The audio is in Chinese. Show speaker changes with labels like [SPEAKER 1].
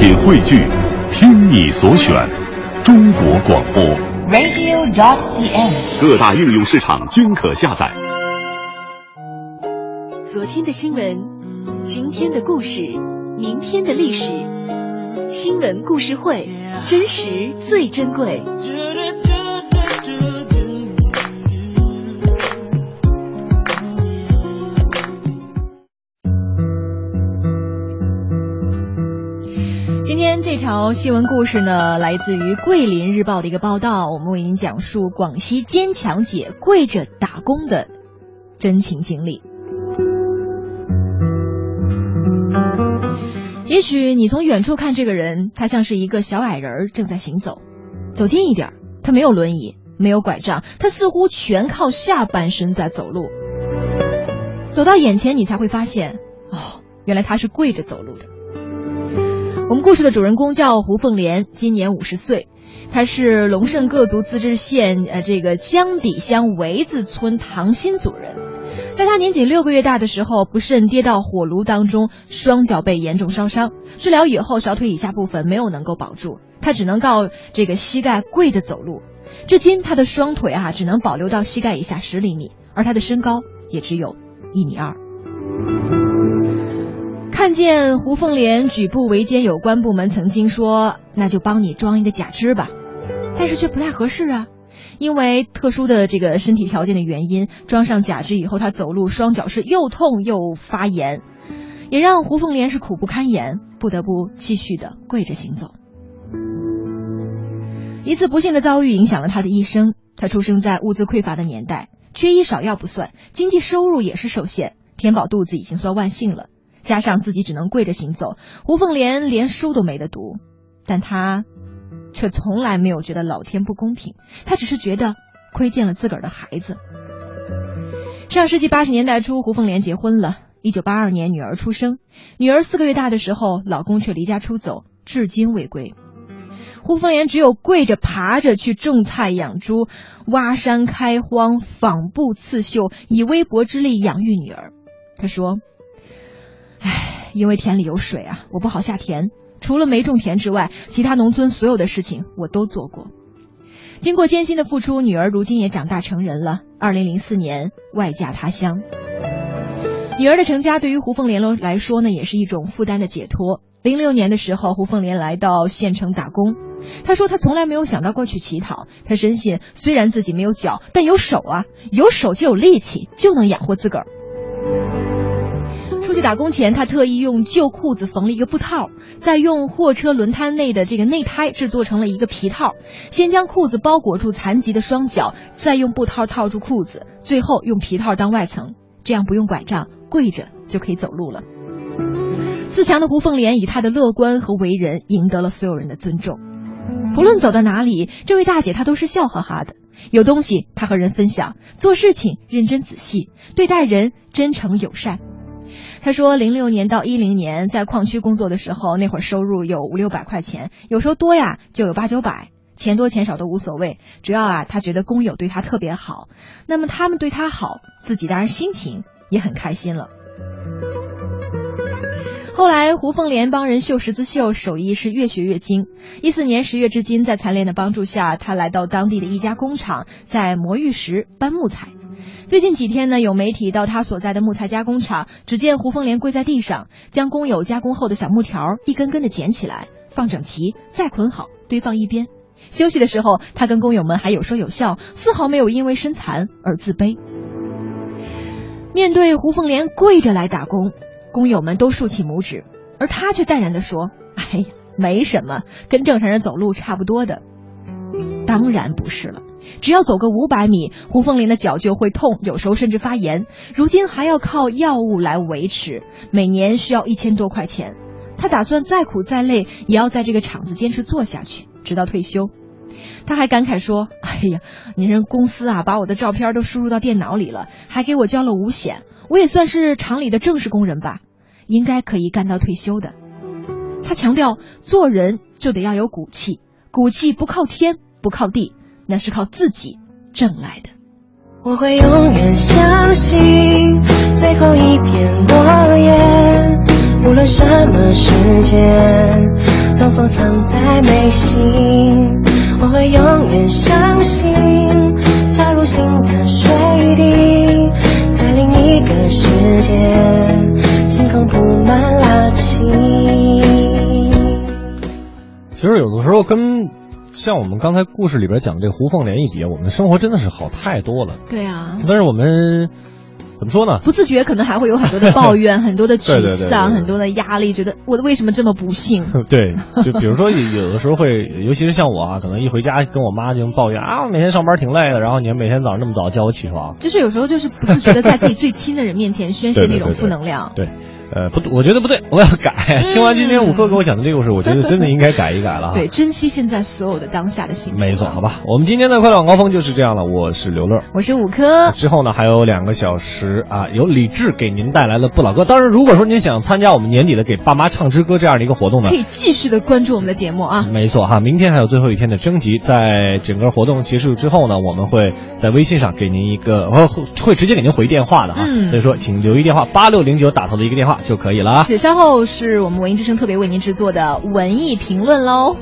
[SPEAKER 1] 品汇聚，听你所选，中国广播。
[SPEAKER 2] radio.dot.cn，。
[SPEAKER 1] 各大应用市场均可下载。
[SPEAKER 3] 昨天的新闻，今天的故事，明天的历史，新闻故事会，真实最珍贵。条新闻故事呢，来自于《桂林日报》的一个报道，我们为您讲述广西坚强姐跪着打工的真情经历。也许你从远处看这个人，他像是一个小矮人正在行走。走近一点，他没有轮椅，没有拐杖，他似乎全靠下半身在走路。走到眼前，你才会发现，哦，原来他是跪着走路的。我们故事的主人公叫胡凤莲，今年五十岁，她是龙胜各族自治县呃这个江底乡围子村唐新组人。在她年仅六个月大的时候，不慎跌到火炉当中，双脚被严重烧伤。治疗以后，小腿以下部分没有能够保住，她只能靠这个膝盖跪着走路。至今，她的双腿啊只能保留到膝盖以下十厘米，而她的身高也只有一米二。看见胡凤莲举步维艰，有关部门曾经说，那就帮你装一个假肢吧，但是却不太合适啊，因为特殊的这个身体条件的原因，装上假肢以后，他走路双脚是又痛又发炎，也让胡凤莲是苦不堪言，不得不继续的跪着行走。一次不幸的遭遇影响了他的一生。他出生在物资匮乏的年代，缺医少药不算，经济收入也是受限，填饱肚子已经算万幸了。加上自己只能跪着行走，胡凤莲连书都没得读，但她却从来没有觉得老天不公平，她只是觉得亏欠了自个儿的孩子。上世纪八十年代初，胡凤莲结婚了，一九八二年女儿出生，女儿四个月大的时候，老公却离家出走，至今未归。胡凤莲只有跪着爬着去种菜养猪，挖山开荒，纺布刺绣，以微薄之力养育女儿。她说。因为田里有水啊，我不好下田。除了没种田之外，其他农村所有的事情我都做过。经过艰辛的付出，女儿如今也长大成人了。二零零四年外嫁他乡。女儿的成家对于胡凤莲来说呢，也是一种负担的解脱。零六年的时候，胡凤莲来到县城打工。她说她从来没有想到过去乞讨。她深信，虽然自己没有脚，但有手啊，有手就有力气，就能养活自个儿。出去打工前，他特意用旧裤子缝了一个布套，再用货车轮胎内的这个内胎制作成了一个皮套。先将裤子包裹住残疾的双脚，再用布套套住裤子，最后用皮套当外层，这样不用拐杖，跪着就可以走路了。自强的胡凤莲以她的乐观和为人，赢得了所有人的尊重。不论走到哪里，这位大姐她都是笑哈哈的。有东西她和人分享，做事情认真仔细，对待人真诚友善。他说，零六年到一零年在矿区工作的时候，那会儿收入有五六百块钱，有时候多呀就有八九百，钱多钱少都无所谓，主要啊他觉得工友对他特别好，那么他们对他好，自己当然心情也很开心了。后来，胡凤莲帮人绣十字绣，手艺是越学越精。一四年十月至今，在残联的帮助下，他来到当地的一家工厂，在磨玉石、搬木材。最近几天呢，有媒体到他所在的木材加工厂，只见胡凤莲跪在地上，将工友加工后的小木条一根根的捡起来，放整齐，再捆好，堆放一边。休息的时候，他跟工友们还有说有笑，丝毫没有因为身残而自卑。面对胡凤莲跪着来打工，工友们都竖起拇指，而他却淡然地说：“哎呀，没什么，跟正常人走路差不多的。”当然不是了。只要走个五百米，胡凤莲的脚就会痛，有时候甚至发炎。如今还要靠药物来维持，每年需要一千多块钱。他打算再苦再累，也要在这个厂子坚持做下去，直到退休。他还感慨说：“哎呀，您人公司啊，把我的照片都输入到电脑里了，还给我交了五险，我也算是厂里的正式工人吧，应该可以干到退休的。”他强调，做人就得要有骨气，骨气不靠天，不靠地。那是靠自己挣来的。
[SPEAKER 4] 我会永远相信最后一片落叶，无论什么时间，风藏在眉心，我会永远相信，加入新的水滴，在另一个世界，星空布满了晴。
[SPEAKER 2] 其实有的时候跟像我们刚才故事里边讲的这个胡凤莲一比，我们的生活真的是好太多了。
[SPEAKER 3] 对啊，
[SPEAKER 2] 但是我们怎么说呢？
[SPEAKER 3] 不自觉可能还会有很多的抱怨，很多的沮丧，
[SPEAKER 2] 对
[SPEAKER 3] 很多的压力，觉得我为什么这么不幸？
[SPEAKER 2] 对，就比如说有有的时候会，尤其是像我啊，可能一回家跟我妈就抱怨啊，我每天上班挺累的，然后你每天早上那么早叫我起床，
[SPEAKER 3] 就是有时候就是不自觉的在自己最亲的人面前宣泄那种
[SPEAKER 2] 对对对对
[SPEAKER 3] 负能量。
[SPEAKER 2] 对，呃，不，我觉得不对，我要改。听完今天五哥给我讲的这个故事，我觉得真的应该改一改了。
[SPEAKER 3] 对，珍惜现在所有的当下的幸福。
[SPEAKER 2] 没错，好。吧，我们今天的快乐晚高峰就是这样了。我是刘乐。
[SPEAKER 3] 我是五科，
[SPEAKER 2] 之后呢，还有两个小时啊，由李志给您带来了不老歌。当然，如果说您想参加我们年底的给爸妈唱支歌这样的一个活动呢
[SPEAKER 3] 可，以继续的关注我们的节目啊。
[SPEAKER 2] 没错哈，明天还有最后一天的征集，在整个活动结束之后呢，我们会在微信上给您一个，呃，会会直接给您回电话的哈。
[SPEAKER 3] 嗯
[SPEAKER 2] 所以说，请留一电话，八六零九打头的一个电话就可以了啊。
[SPEAKER 3] 是，稍后是我们文艺之声特别为您制作的文艺评论喽。